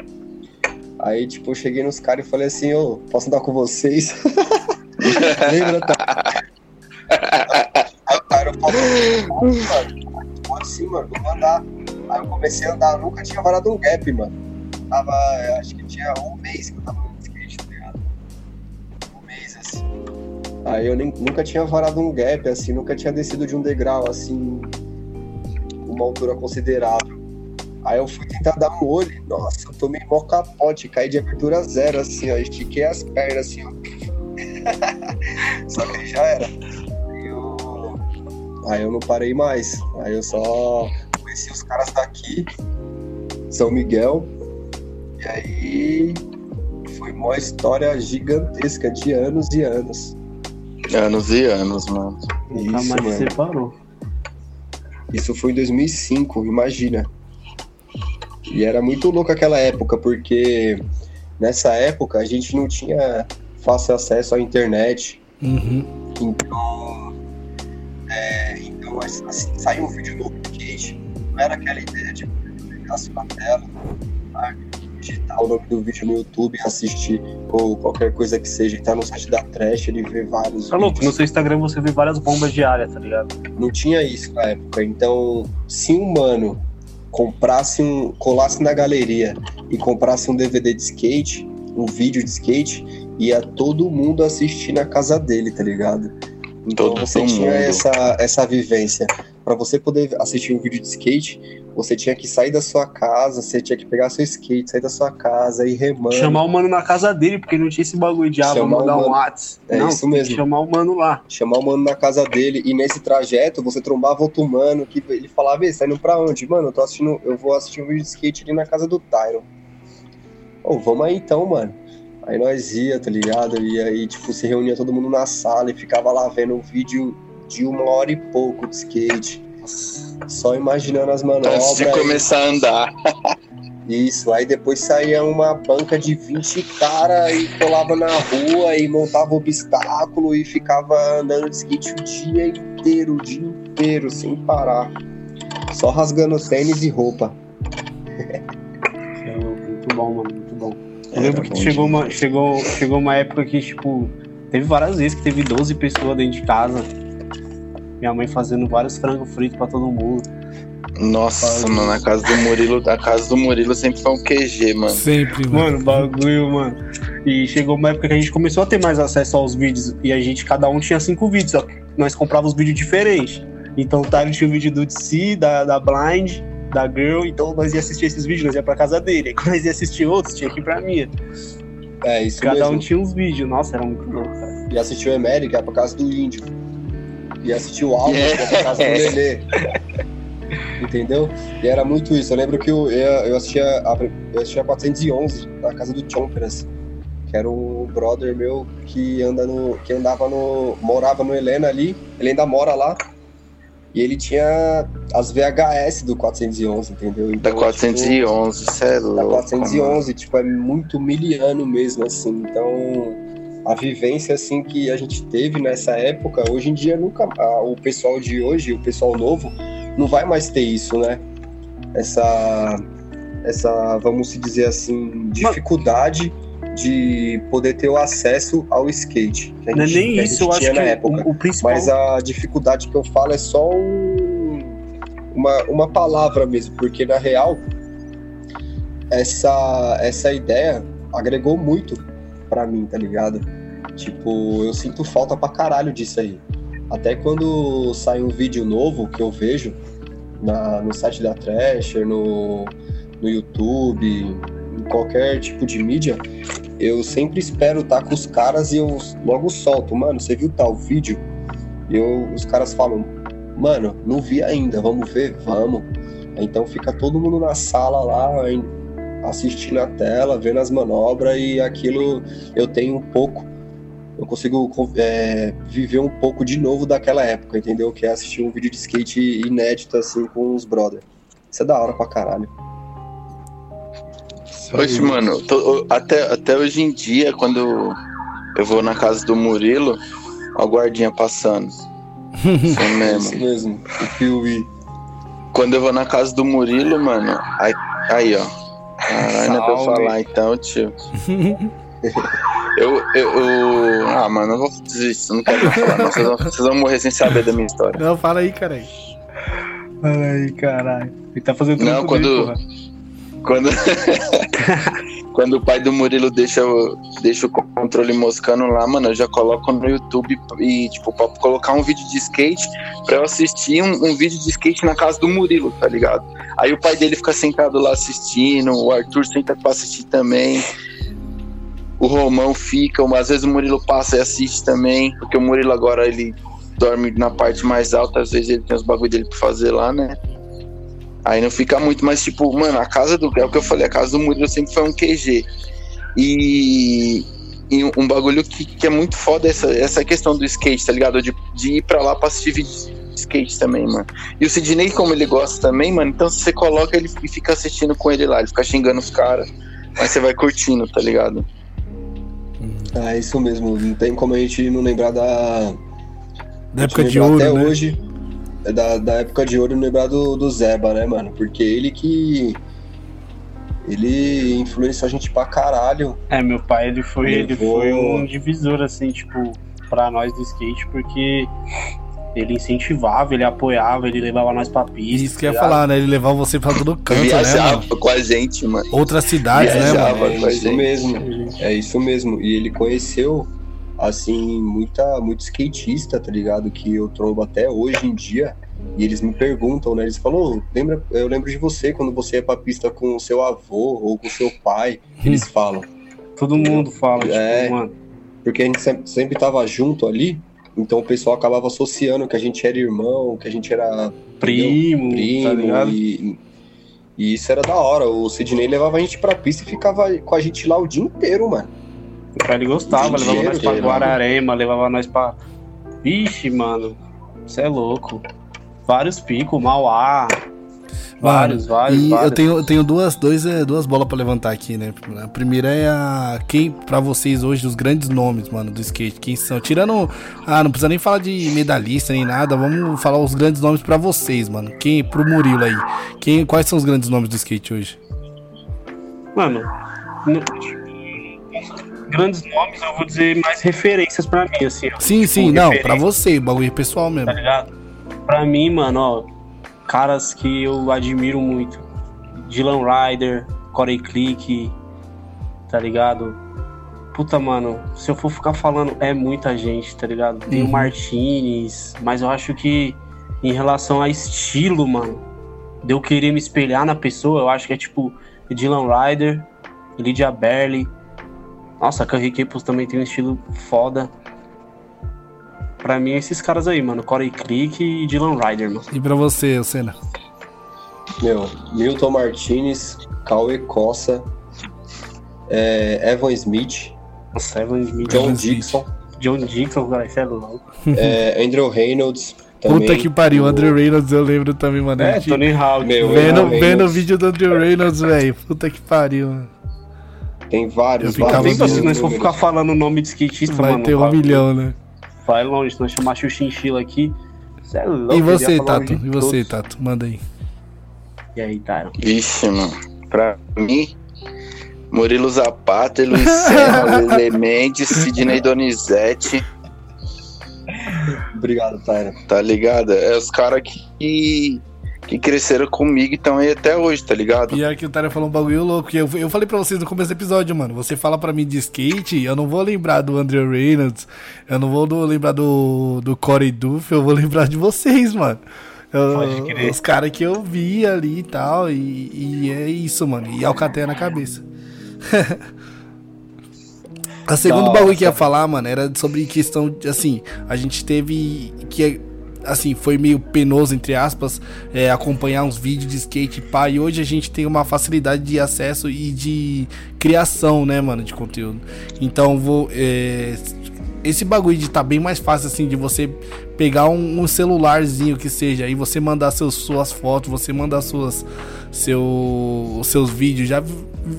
Aí, tipo, eu cheguei nos caras e falei assim, ô, posso andar com vocês? Lembra, tá? Aí o cara falou, pode sim, mano, vamos andar. Aí eu comecei a andar, nunca tinha varado um gap, mano. Tava, acho que tinha um mês que eu tava no skate, tá ligado? Um mês, assim. Aí eu nem, nunca tinha varado um gap, assim, nunca tinha descido de um degrau, assim, uma altura considerável. Aí eu fui tentar dar um olho, nossa, eu tomei mó capote, caí de abertura zero, assim, ó, estiquei as pernas, assim, ó. Só que aí já era. Aí eu, aí eu não parei mais. Aí eu só conheci os caras daqui, São Miguel. E aí foi uma história gigantesca de anos e anos. Anos e anos, mano. Nunca Isso, mais mano. separou. Isso foi em 2005, imagina. E era muito louco aquela época, porque nessa época a gente não tinha fácil acesso à internet. Uhum. Então, é, então assim, saiu um vídeo novo do não era aquela ideia de pegar sua tela, tá? digitar o nome do vídeo no YouTube assistir, ou qualquer coisa que seja, entrar no site da Trash e ver vários Tá louco? No vídeos. seu Instagram você vê várias bombas diárias, tá ligado? Não tinha isso na época. Então, se um mano comprasse um. colasse na galeria e comprasse um DVD de skate, um vídeo de skate, ia todo mundo assistir na casa dele, tá ligado? Então Todo você tinha mundo. essa, essa vivência. Pra você poder assistir um vídeo de skate, você tinha que sair da sua casa, você tinha que pegar seu skate, sair da sua casa e remando. Chamar o mano na casa dele, porque não tinha esse bagulho de ah, Chamar o mandar um. WhatsApp. É não, isso mesmo. chamar o mano lá. chamar o mano na casa dele e nesse trajeto você trombava outro mano que ele falava, ei, você tá indo pra onde? Mano, eu tô assistindo, eu vou assistir um vídeo de skate ali na casa do Tyron. Ô, vamos aí então, mano. Aí nós ia, tá ligado? E aí, tipo, se reunia todo mundo na sala e ficava lá vendo um vídeo de uma hora e pouco de skate. Só imaginando as manobras. Antes de começar a andar. Isso, aí depois saía uma banca de 20 cara e colava na rua e montava obstáculo e ficava andando de skate o dia inteiro, o dia inteiro, sem parar. Só rasgando tênis e roupa. É muito bom, mano, muito bom. Eu Era lembro que bom chegou uma, chegou, chegou uma época que, tipo, teve várias vezes que teve 12 pessoas dentro de casa. Minha mãe fazendo vários frangos fritos pra todo mundo. Nossa, mano, a casa do Murilo, a casa do Murilo sempre foi um QG, mano. Sempre, mano. Mano, bagulho, mano. E chegou uma época que a gente começou a ter mais acesso aos vídeos. E a gente, cada um tinha cinco vídeos, só que nós comprávamos vídeos diferentes. Então o Tyler tinha o vídeo do DC, da, da Blind, da Girl, então nós ia assistir esses vídeos, nós ia pra casa dele. Aí quando nós ia assistir outros, tinha que ir pra minha. É, isso Cada mesmo. um tinha uns vídeos. Nossa, era muito louco, cara. E assistiu o que era pra casa do Índio. E assistiu o Alves, que era pra casa do É. Lelê. Entendeu? E era muito isso. Eu lembro que eu, eu, assistia a, eu assistia a 411 na casa do Chomperas, que era um brother meu que anda no que andava no morava no Helena ali, ele ainda mora lá. E ele tinha as VHS do 411, entendeu? Da Então, tipo, 411, cê é da louco. mano. 411, tipo, é muito miliano mesmo, assim. Então, a vivência, assim, que a gente teve nessa época, hoje em dia nunca... a- o pessoal de hoje, o pessoal novo, não vai mais ter isso, né? Essa, essa vamos se dizer assim, dificuldade de poder ter o acesso ao skate. Que é gente- nem que a isso, eu acho que época. o, o principal. Mas a dificuldade que eu falo é só um- uma, uma palavra mesmo, porque na real essa, essa ideia agregou muito pra mim, tá ligado? Tipo, eu sinto falta pra caralho disso aí. Até quando sai um vídeo novo que eu vejo na, no site da Thrasher, no, no YouTube, em qualquer tipo de mídia, eu sempre espero estar com os caras e eu logo solto. Mano, você viu tal vídeo? E eu, os caras falam, mano, não vi ainda, vamos ver? Vamos. Então fica todo mundo na sala lá, assistindo a tela, vendo as manobras e aquilo eu tenho um pouco. Eu consigo é, viver um pouco de novo daquela época, entendeu? Que é assistir um vídeo de skate inédito assim com os brother. Isso é da hora pra caralho. Hoje, mano, tô- até, até hoje em dia, quando eu vou na casa do Murilo, ó, o guardinha passando. Isso É mesmo. isso mesmo. O Piuí. Quando eu vou na casa do Murilo, mano, aí, aí ó. Caralho, não é pra eu falar então, tio. Eu, eu, eu- Ah, mano, eu vou desistir, não quero falar, não. Vocês vão, vocês vão morrer sem saber da minha história. Não, fala aí, cara. Ai, caralho. Ele tá fazendo tudo Não, quando- ele, porra. Quando, quando o pai do Murilo deixa, o- deixa o controle moscando lá, mano, eu já coloco no YouTube e, tipo, pra colocar um vídeo de skate pra eu assistir um, um vídeo de skate na casa do Murilo, tá ligado? Aí o pai dele fica sentado lá assistindo, o Arthur senta pra assistir também. O Romão fica, às vezes o Murilo passa e assiste também, porque o Murilo agora ele dorme na parte mais alta, às vezes ele tem os bagulho dele pra fazer lá, né? Aí não fica muito, mas tipo, mano, a casa do. É o que eu falei, a casa do Murilo sempre foi um QG. E, e um bagulho que, que é muito foda essa, essa questão do skate, tá ligado? De, de ir pra lá pra assistir vídeo de skate também, mano. E o Sidney, como ele gosta também, mano, então você coloca ele e fica assistindo com ele lá, ele fica xingando os caras, mas você vai curtindo, tá ligado? Ah, isso mesmo. Não tem como a gente não lembrar da. Da época de ouro, até né? hoje. é Da, da época de ouro lembrar do, do Zeba, né, mano? Porque ele que. Ele influenciou a gente pra caralho. É, meu pai, ele foi, ele foi um divisor, assim, tipo, pra nós do skate, porque ele incentivava, ele apoiava, ele levava nós pra pista. Isso que eu ia tá falar, né? Ele levava você pra todo canto, né, Viajava mano? com a gente, mano. Outras cidades, né, Viajava. mano? É com a isso gente. mesmo. É isso mesmo. E ele conheceu, assim, muita, muito skatista, tá ligado? Que eu trombo até hoje em dia. E eles me perguntam, né? Eles falam, "Ô, lembra, eu lembro de você quando você ia pra pista com o seu avô ou com o seu pai. Eles falam. Todo mundo fala, É. tipo, mano. Porque a gente sempre, sempre tava junto ali. Então o pessoal acabava associando que a gente era irmão, que a gente era Primo, tá primo. ligado? e, e isso era da hora. O Sidney levava a gente pra pista e ficava com a gente lá o dia inteiro, mano. O pai ele gostava, levava nós pra Guararema, levava nós pra. Vixe, mano. Você é louco. Vários picos, Mauá. Vários, vários, E vários. eu tenho, eu tenho duas, dois, eh, duas bolas pra levantar aqui, né? A primeira é a. Quem, pra vocês hoje, os grandes nomes, mano, do skate. Quem são? Tirando. Ah, não precisa nem falar de medalhista nem nada. Vamos falar os grandes nomes pra vocês, mano. Quem, pro Murilo aí. Quem, quais são os grandes nomes do skate hoje? Mano, no- grandes nomes, eu vou dizer mais referências pra mim, assim. ó. Sim, sim, Tipo, não, pra você, bagulho pessoal mesmo. tá ligado? Pra mim, mano, ó, caras que eu admiro muito. Dylan Ryder, Corey Click, tá ligado? Puta, mano, se eu for ficar falando, é muita gente, tá ligado? Tem o Uhum. Martinez, mas eu acho que em relação a estilo, mano, de eu querer me espelhar na pessoa, eu acho que é tipo Dylan Ryder, Lydia Berly. Nossa, a Curry Caples também tem um estilo foda. Pra mim, esses caras aí, mano. Corey Click e Dylan Ryder, mano. E pra você, Senna? Meu, Milton Martinez, Cauê Cossa, é, Evan Smith, Nossa, Evan Smith. John Evan Smith. Dixon, John Dixon, cara, isso é louco. é, Andrew Reynolds. Também, Puta que pariu, O- Andrew Reynolds eu lembro também, mano. É, gente- Tony Hawk. Meu, Vendo, vendo o vídeo do Andrew Reynolds, velho. Puta que pariu, mano. Tem vários, Eu vários. tem se nós for números. ficar falando o nome de skatista, Vai mano. ter um vai- milhão, né? Vai longe, se nós chamar Xuxinchila aqui. Você é louco. E você, Tato? E você, todos. Tato? Manda aí. E aí, Tyron? Vixe, mano. Pra mim, Murilo Zapata, Luiz Serra, Lele Mendes, Sidney Donizete, Obrigado, Tyra. tá ligado? É os caras que, que cresceram comigo e estão aí até hoje, tá ligado? Pior que o Tyler falou um bagulho louco. Eu, eu falei pra vocês no começo do episódio, mano. Você fala pra mim de skate, eu não vou lembrar do Andrew Reynolds, eu não vou do- lembrar do, do Corey Duff, eu vou lembrar de vocês, mano. Eu- Pode crer. os caras que eu vi ali e tal, e, e é isso, mano. E Alcateia na cabeça. A segundo Nossa. bagulho que eu ia falar, mano, era sobre questão de, assim, a gente teve que, assim, foi meio penoso, entre aspas, é, acompanhar uns vídeos de skate, pá, e hoje a gente tem uma facilidade de acesso e de criação, né, mano, de conteúdo. Então, vou, é, esse bagulho de tá bem mais fácil, assim, de você pegar um, um celularzinho que seja, aí você mandar seus, suas fotos, você mandar suas, seu, seus vídeos, já,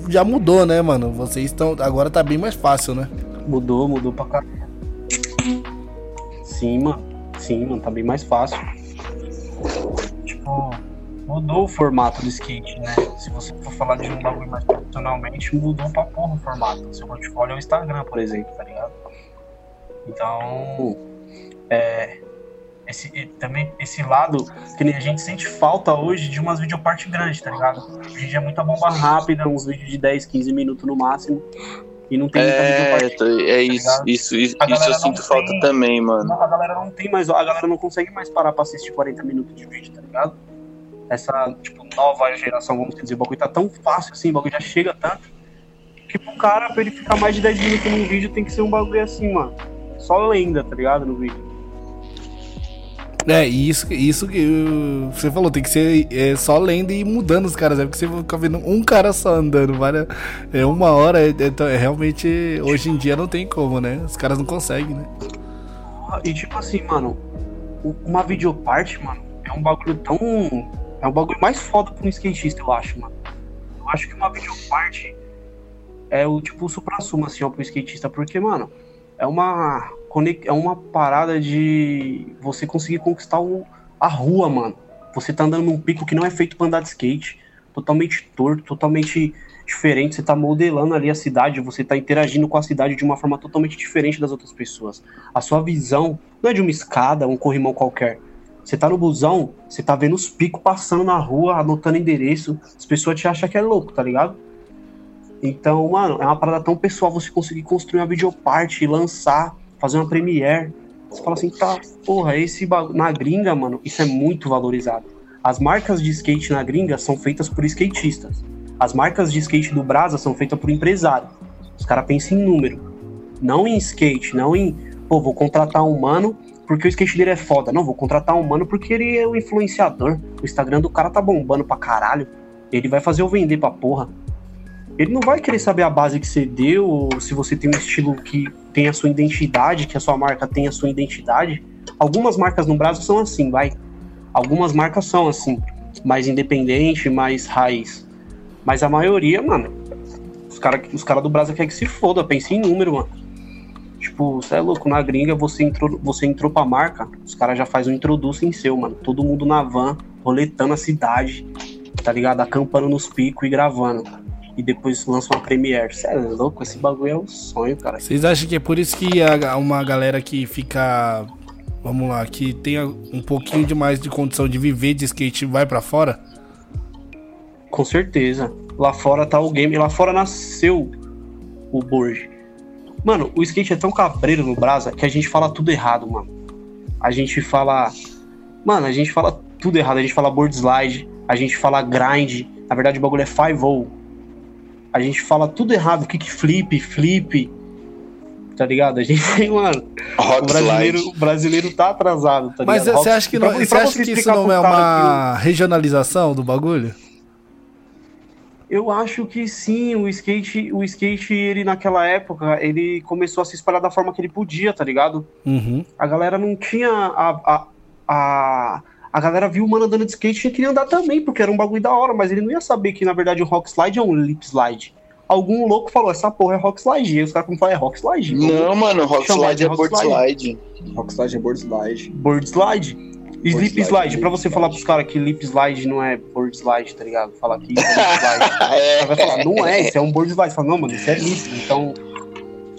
já mudou, né, mano? Vocês estão, agora tá bem mais fácil, né? Mudou, mudou pra caralho. Sim, mano. Sim, mano, tá bem mais fácil. Tipo, mudou o formato do skate, né? Se você for falar de um bagulho mais profissionalmente, mudou pra porra o formato. Seu portfólio é o Instagram, por exemplo, tá ligado? Então, é, esse, também esse lado que a gente sente falta hoje de umas videopartes grandes, tá ligado? Hoje em dia é muita bomba rápida, uns vídeos de 10, 15 minutos no máximo. E não tem muita É, videoparte. é tá isso, ligado? isso, isso, isso eu sinto falta tem- também, mano. A galera não tem mais, a galera não consegue mais parar pra assistir 40 minutos de vídeo, tá ligado? Essa, tipo, nova geração, vamos dizer, o bagulho tá tão fácil assim, o bagulho já chega tanto, que pro cara, pra ele ficar mais de 10 minutos num vídeo, tem que ser um bagulho assim, mano. Só lenda, tá ligado? No vídeo. É, isso, isso que você falou, tem que ser é, só lendo e mudando os caras, é porque você fica vendo um cara só andando, várias, é uma hora, é, é- é realmente, hoje em dia não tem como, né? Os caras não conseguem, né? E tipo assim, mano, uma videoparte, mano, é um bagulho tão. É um bagulho mais foda pra um skatista, eu acho, mano. Eu acho que uma videoparte é o tipo o supra-sumo, assim, ó, pro skatista, porque, mano, é uma. É uma parada de você conseguir conquistar o- a rua, mano. Você tá andando num pico que não é feito pra andar de skate, totalmente torto, totalmente diferente. Você tá modelando ali a cidade, você tá interagindo com a cidade de uma forma totalmente diferente das outras pessoas. A sua visão não é de uma escada, um corrimão qualquer. Você tá no busão, você tá vendo os picos passando na rua, anotando endereço. As pessoas te acham que é louco, tá ligado? Então, mano, é uma parada tão pessoal você conseguir construir uma videoparte, lançar, fazer uma premiere. Você fala assim, tá, porra, esse bagulho. Na gringa, mano, isso é muito valorizado. As marcas de skate na gringa são feitas por skatistas. As marcas de skate do Brasa são feitas por empresário. Os caras pensam em número. Não em skate, não em, pô, vou contratar um mano porque o skate dele é foda. Não, vou contratar um mano porque ele é o influenciador. O Instagram do cara tá bombando pra caralho. Ele vai fazer eu vender pra porra. Ele não vai querer saber a base que você deu, ou se você tem um estilo que tem a sua identidade, que a sua marca tem a sua identidade. Algumas marcas no Brasil são assim, vai. Algumas marcas são assim, mais independente, mais raiz. Mas a maioria, mano, os caras os cara do Brasil querem que se foda, pensa em número, mano. Tipo, você é louco, na gringa você entrou, você entrou pra marca, os caras já fazem um introduce em seu, mano. Todo mundo na van, roletando a cidade, tá ligado? Acampando nos picos e gravando. E depois lança uma premiere. Você é louco, esse bagulho é um sonho, cara. Vocês acham que é por isso que a- uma galera que fica, vamos lá, que tenha um pouquinho de mais de condição de viver de skate vai pra fora? Com certeza. Lá fora tá o game. Lá fora nasceu o board. Mano, o skate é tão cabreiro no Brasa que a gente fala tudo errado, mano. A gente fala. Mano, a gente fala tudo errado. A gente fala board slide, a gente fala grind. Na verdade, o bagulho é 5 A gente fala tudo errado. Kick flip, flip. Tá ligado? A gente tem, mano. O brasileiro, slide. o brasileiro tá atrasado, tá Mas ligado? você acha que, pra- não, você pra acha você que isso não é cara que uma regionalização do bagulho? Eu acho que sim, o skate, o skate, ele naquela época, ele começou a se espalhar da forma que ele podia, tá ligado? Uhum. A galera não tinha a. A, a, a galera viu o mano andando de skate e queria andar também, porque era um bagulho da hora, mas ele não ia saber que na verdade o rock slide é um lip slide. Algum louco falou, essa porra é rock slide. E aí os caras como falam, é rock slide. Não, mano, rock slide de é rock board slide. Rockslide é board slide. Board slide. E Board lip slide, slide, pra você falar pros caras que lip slide não é board slide, tá ligado? Falar que board slide. É. Vai falar, não é, isso é um board slide. Você fala, não, mano, isso é lip. Então,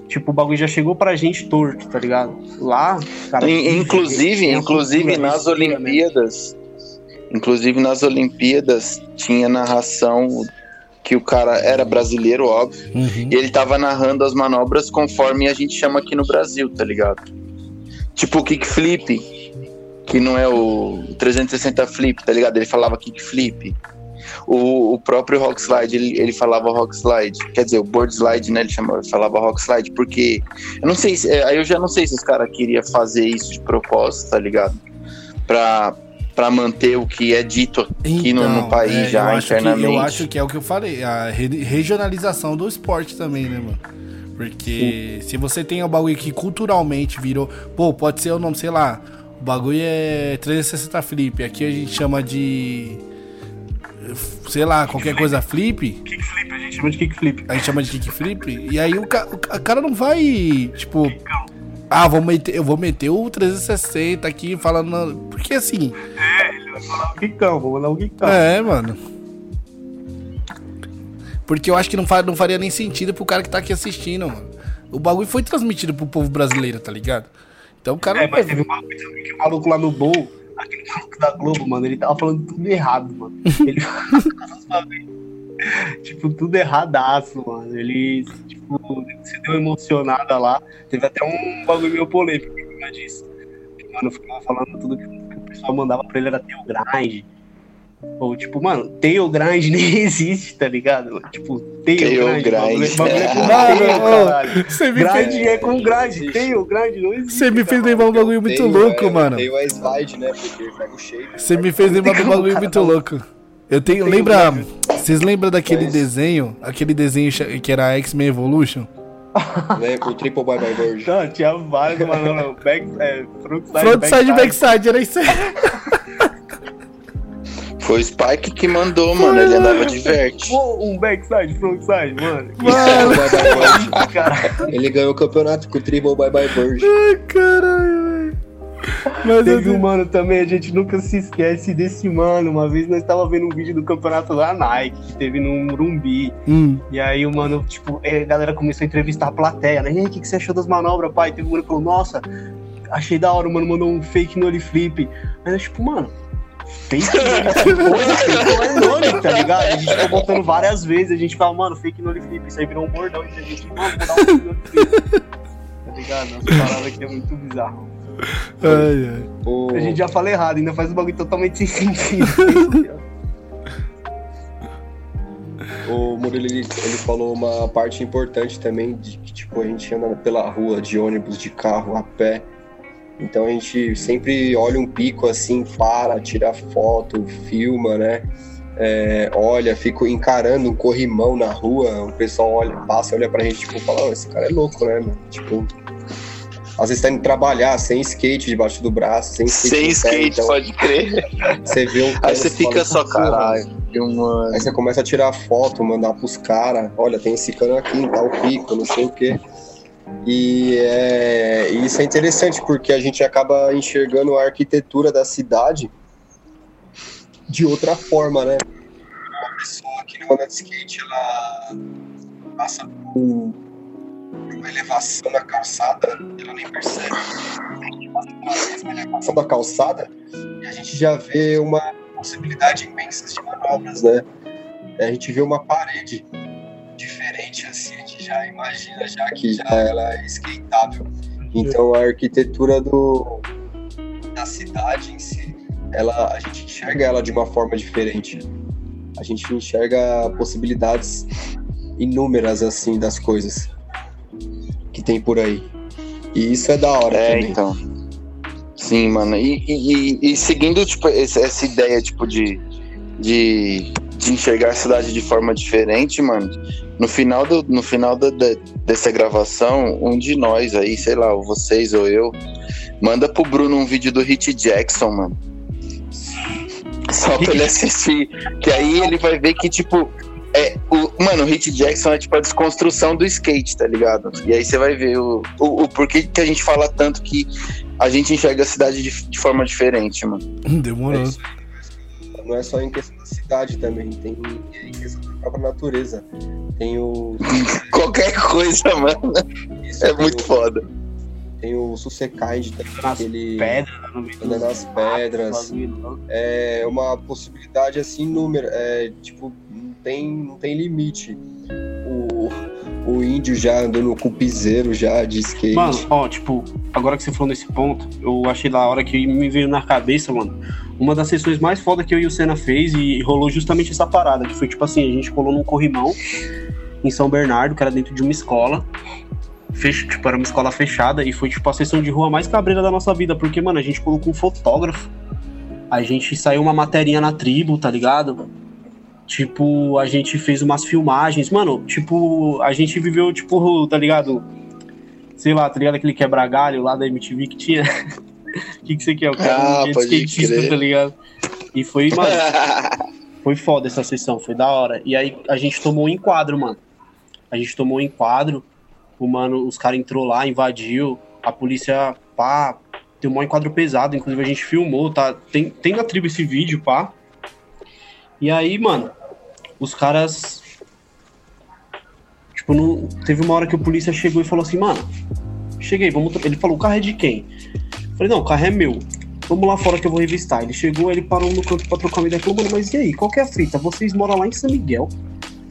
tipo, o bagulho já chegou pra gente torto, tá ligado? Lá, cara. In- Inclusive, inclusive nas respira, né? Olimpíadas, inclusive nas Olimpíadas tinha narração que o cara era brasileiro, óbvio, Uhum. e ele tava narrando as manobras conforme a gente chama aqui no Brasil, tá ligado? Tipo o kickflip, que não é o 360 flip, tá ligado? Ele falava kickflip. O, o próprio rock slide, ele, ele falava rock slide. Quer dizer, o board slide, né? Ele chamava, falava rock slide, porque eu não sei se. é, Aí eu já não sei se os caras queriam fazer isso de propósito, tá ligado? Pra, pra manter o que é dito aqui no, no país é, já acho que- internamente. eu acho que é o que eu falei, a re- regionalização do esporte também, né, mano? Porque se você tem um bagulho que culturalmente virou. Pô, pode ser o nome, sei lá. O bagulho é 360 flip. Aqui a gente chama de. Sei lá, qualquer coisa flip. Kickflip, a gente chama de kickflip. A gente chama de kickflip. E aí o, ca o cara não vai, tipo. Ah, vou meter, eu vou meter o 360 aqui falando. Porque assim. É, ele vai falar o Kikão, vou mandar o Kikão. É, mano. Porque eu acho que não, fa não faria nem sentido pro cara que tá aqui assistindo, mano. O bagulho foi transmitido pro povo brasileiro, tá ligado? Então o cara. É, mas teve uma coisa que o maluco lá no Bowl, aquele maluco da Globo, mano, ele tava falando tudo errado, mano. Ele tipo, tudo erradaço, mano. Ele, tipo, se deu emocionada lá. Teve até um bagulho meio polêmico por cima disso. Mano, ficava falando tudo que o pessoal mandava pra ele era ter o grind. Ou, tipo, mano, tail grind nem existe, tá ligado? Tipo, tail, Tail grind. grind. bagulho é com Mano, tail, ô, caralho. Você me Grind fez, é com grind, tail grind não existe. você me fez cara. lembrar um bagulho muito Tem, louco, é, mano. Tem o slide, né? Porque pega o shape. Você me fez lembrar um bagulho muito louco. Eu tenho. Tem Lembra. um Vocês lembram daquele Mas- desenho? Aquele desenho que era X-Men Evolution? Né? O triple bye bye bird. Não, tinha vários, mano. Back, é, frontside, Frontside e backside, era isso aí. Foi o Spike que mandou, mano. Ele andava de verte. Pô, um backside, frontside, mano. Mano. Bye bye. Ele ganhou o campeonato com o triple bye bye bird. Ai, caralho, velho. Mas Teve um assim, mano também, a gente nunca se esquece desse mano. Uma vez nós tava vendo um vídeo do campeonato da Nike, que teve no Morumbi. hum, E aí o mano, tipo, é, a galera começou a entrevistar a plateia, né? E aí, o que, que você achou das manobras, pai? Teve um mano que falou, nossa, achei da hora, o mano mandou um fake nollie flip. Aí nós, tipo, mano, fake nollie flip, não é nollie, tá ligado? A gente ficou botando várias vezes, a gente fala, mano, fake nollie flip, isso aí virou um bordão, e a gente, mano, vou dar um fake nollie flip. Tá ligado? Nossa parada aqui é muito bizarro. ai, ai. O... A gente já fala errado, ainda faz um bagulho totalmente sem sentido. O Murilo ele, ele falou uma parte importante também de que tipo, a gente anda pela rua de ônibus, de carro, a pé. Então a gente sempre olha um pico assim, para, tira foto, filma, né? É, olha, fica encarando um corrimão na rua, o pessoal olha, passa, olha pra gente, tipo, fala, "Ó, esse cara é louco, né, mano? Tipo, às vezes tá indo trabalhar sem skate debaixo do braço, sem skate. Sem no pé, skate, então pode crer. Você vê um Aí você fica só, "Porra, caralho, mano. Aí você começa a tirar foto, mandar pros caras, olha, tem esse cano aqui, tal pico, não sei o quê. E, é, isso é interessante porque a gente acaba enxergando a arquitetura da cidade de outra forma, né? Uma pessoa que não anda de skate, ela passa por uma elevação na calçada, ela nem percebe. A elevação da calçada e a gente já vê uma possibilidade imensa de manobras, né? A gente vê uma parede diferente assim, a gente já imagina já que já ela é skateável. Então a arquitetura do da cidade em si, ela a gente enxerga ela de uma forma diferente. A gente enxerga possibilidades inúmeras assim das coisas que tem por aí. E isso é da hora É, também. então. Sim, mano. E, e- e- e seguindo, tipo, essa ideia, tipo, de, de, de enxergar a cidade de forma diferente, mano. No final, do, no final da- da- dessa gravação, um de nós aí, sei lá, ou vocês ou eu, manda pro Bruno um vídeo do Hit Jackson, mano. Só pra ele assistir. Que aí ele vai ver que, tipo, é, o, mano, o Hit Jackson é tipo a desconstrução do skate, tá ligado? E aí você vai ver o, o, o porquê que a gente fala tanto que a gente enxerga a cidade de, de forma diferente, mano. Demorou. É Não é só em questão da cidade também, tem em questão da própria natureza. Tem o. Qualquer coisa, mano. isso, É muito o- foda. Tem o Susekind também, Nas que ele Pedra no meio anda nas pedras. É uma possibilidade assim, número. É, tipo, não tem, não tem limite. O, o índio já andando com piseiro já de skate. Mano, ó, tipo, agora que você falou nesse ponto, eu achei da hora que me veio na cabeça, mano. Uma das sessões mais foda que eu e o Senna fez e rolou justamente essa parada, que foi tipo assim, a gente colou num corrimão em São Bernardo, que era dentro de uma escola. Fech... Tipo, era uma escola fechada e foi tipo a sessão de rua mais cabreira da nossa vida, porque, mano, a gente colocou um fotógrafo. A gente saiu uma materinha na tribo, tá ligado? Tipo, a gente fez umas filmagens. Mano, tipo, a gente viveu, tipo, tá ligado? sei lá, tá ligado? Aquele quebra-galho lá da MTV que tinha. O que, que você quer? O cara Ah, pode skatista, crer. tá ligado? E foi, mano, Foi foda essa sessão, foi da hora. E aí a gente tomou um enquadro, mano. A gente tomou um enquadro, o mano, os caras entrou lá, invadiu, a polícia, pá, tem um enquadro pesado, inclusive a gente filmou, tá? Tem, tem na tribo esse vídeo, pá. E aí, mano, os caras. Tipo, não, teve uma hora que o polícia chegou e falou assim, mano, cheguei, vamos. Ele falou, o carro é de quem? Eu falei, não, o carro é meu. Vamos lá fora que eu vou revistar. Ele chegou, ele parou no canto pra trocar uma ideia. Falou, mano, mas e aí? Qual que é a fita? Vocês moram lá em São Miguel.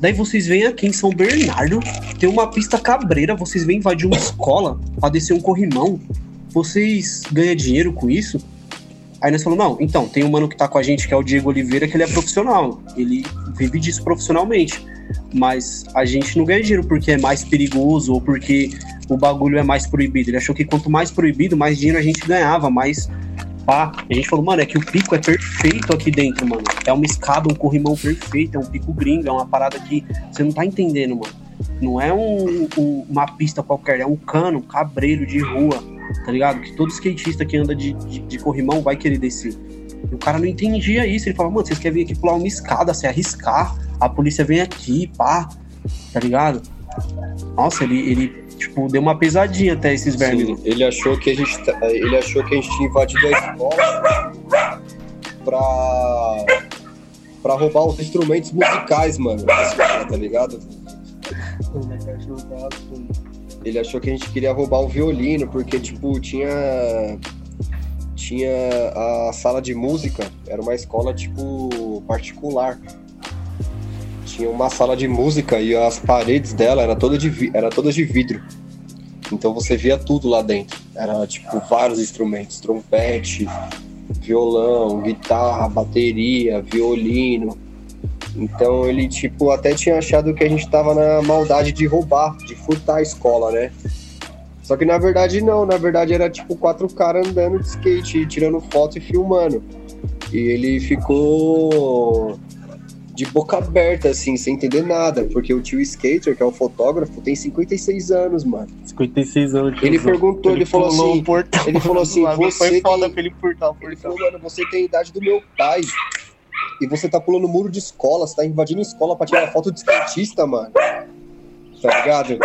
Daí vocês vêm aqui em São Bernardo, tem uma pista cabreira, vocês vêm invadir uma escola pra descer um corrimão. Vocês ganham dinheiro com isso? Aí nós falamos, não, então, tem um mano que tá com a gente, que é o Diego Oliveira, que ele é profissional. Ele vive disso profissionalmente. Mas a gente não ganha dinheiro porque é mais perigoso ou porque o bagulho é mais proibido. Ele achou que quanto mais proibido, mais dinheiro a gente ganhava, mais pá. A gente falou, mano, é que o pico é perfeito aqui dentro, mano. É uma escada, um corrimão perfeito, é um pico gringo, é uma parada que você não tá entendendo, mano. Não é um, um, uma pista qualquer, é um cano, um cabreiro de rua, tá ligado? Que todo skatista que anda de, de, de corrimão vai querer descer. E o cara não entendia isso. Ele falava, mano, vocês querem vir aqui pular uma escada, se arriscar, a polícia vem aqui, pá, tá ligado? Nossa, ele, ele tipo, deu uma pesadinha até esses vermes. ele achou que a gente, tá- ele achou que a gente tinha invadido a escola pra, pra roubar os instrumentos musicais, mano. escola, Tá ligado? Ele achou que a gente queria roubar o violino, porque, tipo, tinha. Tinha a sala de música, era uma escola, tipo, particular. Tinha uma sala de música e as paredes dela era, toda de, era todas de vidro. Então você via tudo lá dentro. Era, tipo, vários instrumentos: trompete, violão, guitarra, bateria, violino. Então ele, tipo, até tinha achado que a gente tava na maldade de roubar, de furtar a escola, né? Só que na verdade não, na verdade era tipo quatro caras andando de skate, tirando foto e filmando. E ele ficou de boca aberta, assim, sem entender nada, porque o tio Skater, que é o fotógrafo, tem 56 anos, mano. 56 anos. Ele perguntou, ele, falou pulou assim, portão. ele falou assim, você Foi foda tem- pra ele furtar o Ele falou, mano, você tem a idade do meu pai. E você tá pulando muro de escola, você tá invadindo escola pra tirar foto de skatista, mano. Tá ligado?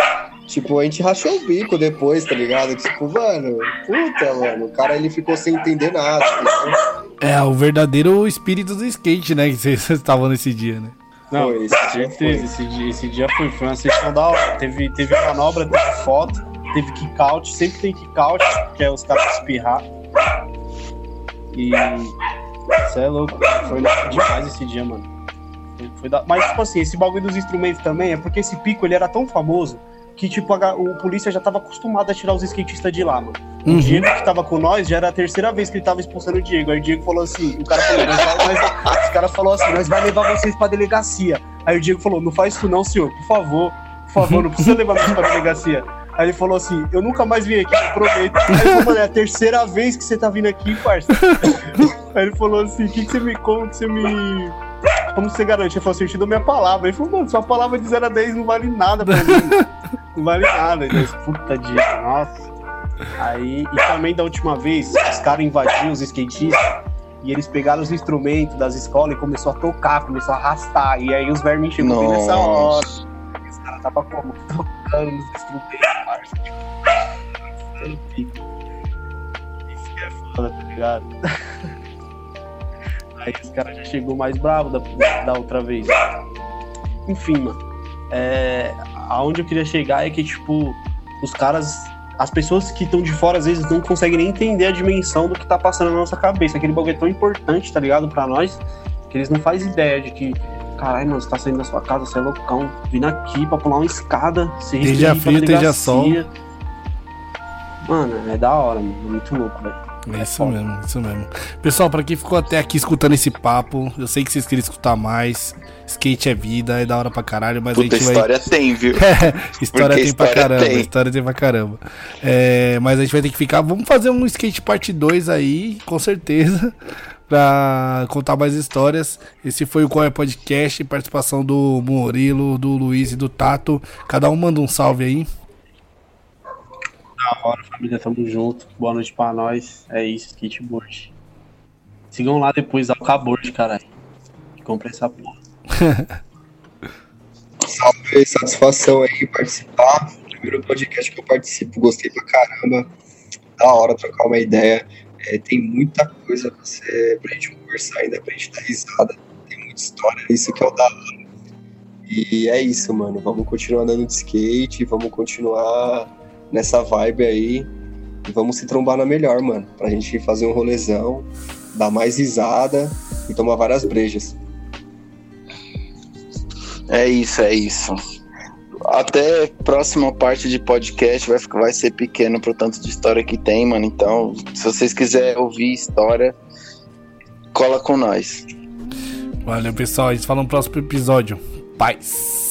Tipo, a gente rachou o bico depois, tá ligado? Tipo, mano, puta, mano. O cara ele ficou sem entender nada. entendeu? É, o verdadeiro espírito do skate, né? Que vocês estavam nesse dia, né? Não, Foi, esse dia certeza. Esse dia, esse dia foi, foi uma sessão da hora. Teve, teve manobra, teve foto, teve kick-out. Sempre tem kick-out, que é os caras espirrar. E. Você é louco. Foi demais esse dia, mano. Foi, da- Mas, tipo assim, esse bagulho dos instrumentos também é porque esse pico ele era tão famoso que, tipo, a o polícia já tava acostumado a tirar os skatistas de lá, mano. O Uhum. Diego que tava com nós já era a terceira vez que ele tava expulsando o Diego. Aí o Diego falou assim: o cara falou, nós nós- os caras falaram assim, nós vai levar vocês pra delegacia. Aí o Diego falou, não faz isso não, senhor, por favor, por favor, não precisa levar vocês pra delegacia. Aí ele falou assim, eu nunca mais vim aqui, eu prometo. Aí ele falou, mano, é a terceira vez que você tá vindo aqui, parça. Aí ele falou assim, o que, que você me como que você me. Como você garante? Ele falou assim, eu te dou minha palavra. Ele falou, mano, sua palavra de 0 a 10 não vale nada pra mim. Não vale nada. Ele disse, puta dia, nossa. Aí, e também da última vez, os caras invadiram os skatistas e eles pegaram os instrumentos das escolas e começou a tocar, começou a arrastar. E aí os vermes chegou bem nessa hora. Os caras tava como? Tocando nos instrumentos, parça. Tipo. Isso que é foda, tá ligado? Aí os caras já chegou mais bravo da, da outra vez. Enfim, mano. É, aonde eu queria chegar é que, tipo, os caras. As pessoas que estão de fora, às vezes, não conseguem nem entender a dimensão do que tá passando na nossa cabeça. Aquele bagulho é tão importante, tá ligado? Pra nós, que eles não fazem ideia de que. Caralho, mano, você tá saindo da sua casa, você é loucão, vindo aqui pra pular uma escada, se Esteja pra frio, esteja sol. Mano, é da hora, mano. Muito louco, velho. É isso mesmo, isso mesmo. Pessoal, pra quem ficou até aqui escutando esse papo, eu sei que vocês queriam escutar mais. Skate é vida, é da hora pra caralho, mas a Puta gente vai. história tem, viu? história Porque tem pra história caramba, tem. história tem pra caramba. É, mas a gente vai ter que ficar. Vamos fazer um skate parte 2 aí, com certeza. Pra contar mais histórias. Esse foi o Qual é Podcast, participação do Murilo, do Luiz e do Tato. Cada um manda um salve aí. Da hora, família, tamo junto. Boa noite pra nós. É isso, skateboard. Sigam lá depois, Alcaboard, caralho. Compre essa porra. Salve, satisfação aí participar. Primeiro podcast que eu participo, gostei pra caramba. Da hora trocar uma ideia. É, tem muita coisa pra, ser, pra gente conversar ainda, pra gente dar risada. Tem muita história, isso que é o da hora. E é isso, mano. Vamos continuar andando de skate, vamos continuar nessa vibe aí. E vamos se trombar na melhor, mano. Pra gente fazer um rolezão, dar mais risada e tomar várias brejas. É isso, é isso. Até próxima parte de podcast vai, ficar- vai ser pequeno pro tanto de história que tem, mano. Então, se vocês quiserem ouvir história, cola com nós. Valeu, pessoal. A gente fala no próximo episódio. Paz.